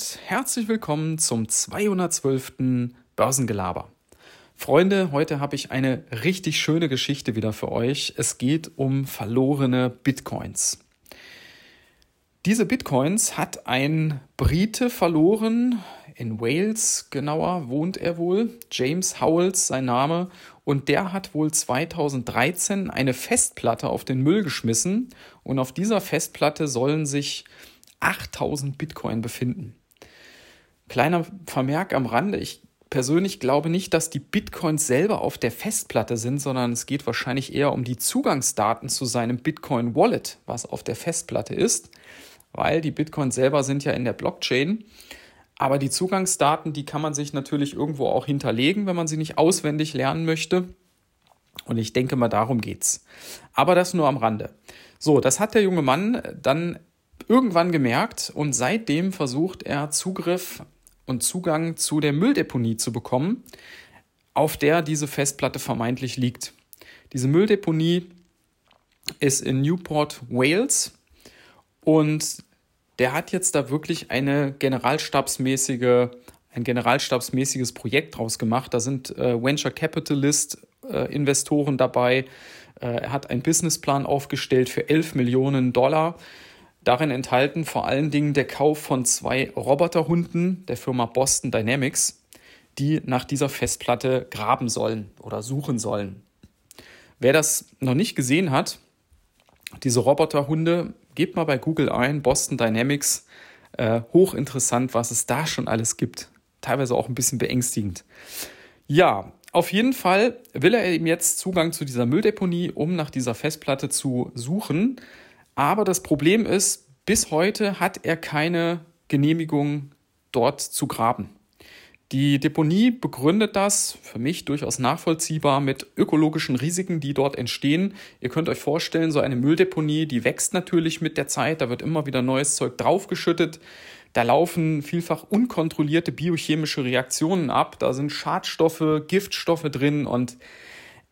und herzlich willkommen zum 212. Börsengelaber. Freunde, heute habe ich eine richtig schöne Geschichte wieder für euch. Es geht um verlorene Bitcoins. Diese Bitcoins hat ein Brite verloren, in Wales genauer wohnt er wohl, James Howells sein Name, und der hat wohl 2013 eine Festplatte auf den Müll geschmissen und auf dieser Festplatte sollen sich 8000 Bitcoin befinden. Kleiner Vermerk am Rande, ich persönlich glaube nicht, dass die Bitcoins selber auf der Festplatte sind, sondern es geht wahrscheinlich eher um die Zugangsdaten zu seinem Bitcoin Wallet, was auf der Festplatte ist, weil die Bitcoins selber sind ja in der Blockchain. Aber die Zugangsdaten, die kann man sich natürlich irgendwo auch hinterlegen, wenn man sie nicht auswendig lernen möchte. Und ich denke mal, darum geht's. Aber das nur am Rande. So, das hat der junge Mann dann irgendwann gemerkt und seitdem versucht er Zugriff und Zugang zu der Mülldeponie zu bekommen, auf der diese Festplatte vermeintlich liegt. Diese Mülldeponie ist in Newport, Wales und der hat jetzt da wirklich eine generalstabsmäßige, ein generalstabsmäßiges Projekt draus gemacht. Da sind äh, Venture Capitalist äh, Investoren dabei. Äh, er hat einen Businessplan aufgestellt für 11 Millionen Dollar Darin enthalten vor allen Dingen der Kauf von zwei Roboterhunden der Firma Boston Dynamics, die nach dieser Festplatte graben sollen oder suchen sollen. Wer das noch nicht gesehen hat, diese Roboterhunde, gebt mal bei Google ein, Boston Dynamics, äh, hochinteressant, was es da schon alles gibt. Teilweise auch ein bisschen beängstigend. Ja, auf jeden Fall will er eben jetzt Zugang zu dieser Mülldeponie, um nach dieser Festplatte zu suchen. Aber das Problem ist, bis heute hat er keine Genehmigung dort zu graben. Die Deponie begründet das, für mich durchaus nachvollziehbar, mit ökologischen Risiken, die dort entstehen. Ihr könnt euch vorstellen, so eine Mülldeponie, die wächst natürlich mit der Zeit, da wird immer wieder neues Zeug draufgeschüttet. Da laufen vielfach unkontrollierte biochemische Reaktionen ab, da sind Schadstoffe, Giftstoffe drin und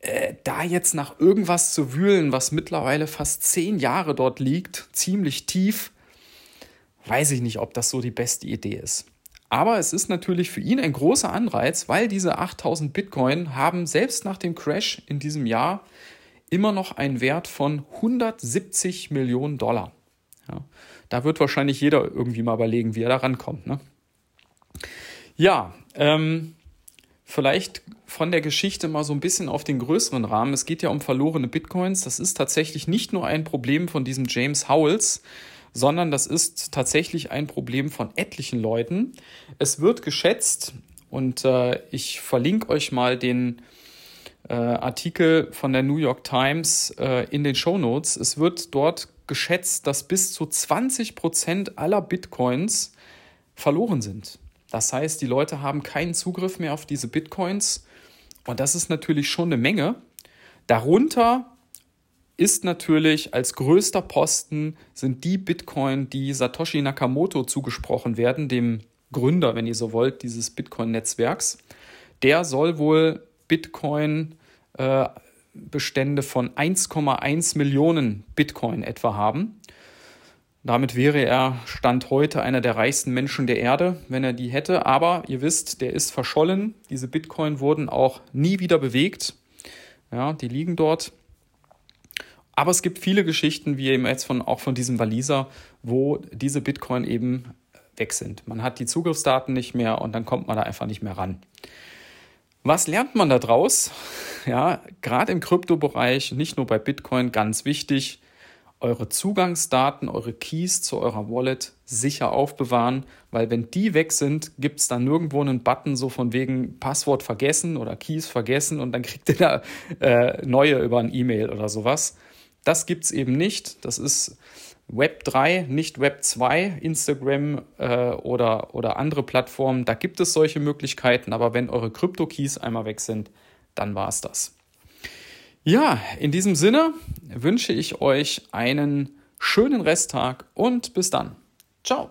äh, da jetzt nach irgendwas zu wühlen, was mittlerweile fast zehn Jahre dort liegt, ziemlich tief, weiß ich nicht, ob das so die beste Idee ist. Aber es ist natürlich für ihn ein großer Anreiz, weil diese 8000 Bitcoin haben selbst nach dem Crash in diesem Jahr immer noch einen Wert von 170 Millionen Dollar. Ja, da wird wahrscheinlich jeder irgendwie mal überlegen, wie er da rankommt. Ne? Ja, ähm, vielleicht von der Geschichte mal so ein bisschen auf den größeren Rahmen. Es geht ja um verlorene Bitcoins. Das ist tatsächlich nicht nur ein Problem von diesem James Howells, sondern das ist tatsächlich ein Problem von etlichen Leuten. Es wird geschätzt, und äh, ich verlinke euch mal den äh, Artikel von der New York Times äh, in den Show Notes. Es wird dort geschätzt, dass bis zu 20 Prozent aller Bitcoins verloren sind. Das heißt, die Leute haben keinen Zugriff mehr auf diese Bitcoins und das ist natürlich schon eine Menge. Darunter ist natürlich als größter Posten sind die Bitcoin, die Satoshi Nakamoto zugesprochen werden, dem Gründer, wenn ihr so wollt, dieses Bitcoin-Netzwerks. Der soll wohl Bitcoin-Bestände äh, von 1,1 Millionen Bitcoin etwa haben. Damit wäre er Stand heute einer der reichsten Menschen der Erde, wenn er die hätte. Aber ihr wisst, der ist verschollen. Diese Bitcoin wurden auch nie wieder bewegt. Ja, die liegen dort. Aber es gibt viele Geschichten, wie eben jetzt von, auch von diesem Waliser, wo diese Bitcoin eben weg sind. Man hat die Zugriffsdaten nicht mehr und dann kommt man da einfach nicht mehr ran. Was lernt man da draus? Ja, gerade im Kryptobereich, nicht nur bei Bitcoin, ganz wichtig, eure Zugangsdaten, eure Keys zu eurer Wallet sicher aufbewahren, weil wenn die weg sind, gibt es da nirgendwo einen Button so von wegen Passwort vergessen oder Keys vergessen und dann kriegt ihr da äh, neue über ein E-Mail oder sowas. Das gibt es eben nicht. Das ist Web 3, nicht Web 2, Instagram äh, oder, oder andere Plattformen. Da gibt es solche Möglichkeiten, aber wenn eure Krypto-Keys einmal weg sind, dann war es das. Ja, in diesem Sinne wünsche ich euch einen schönen Resttag und bis dann. Ciao.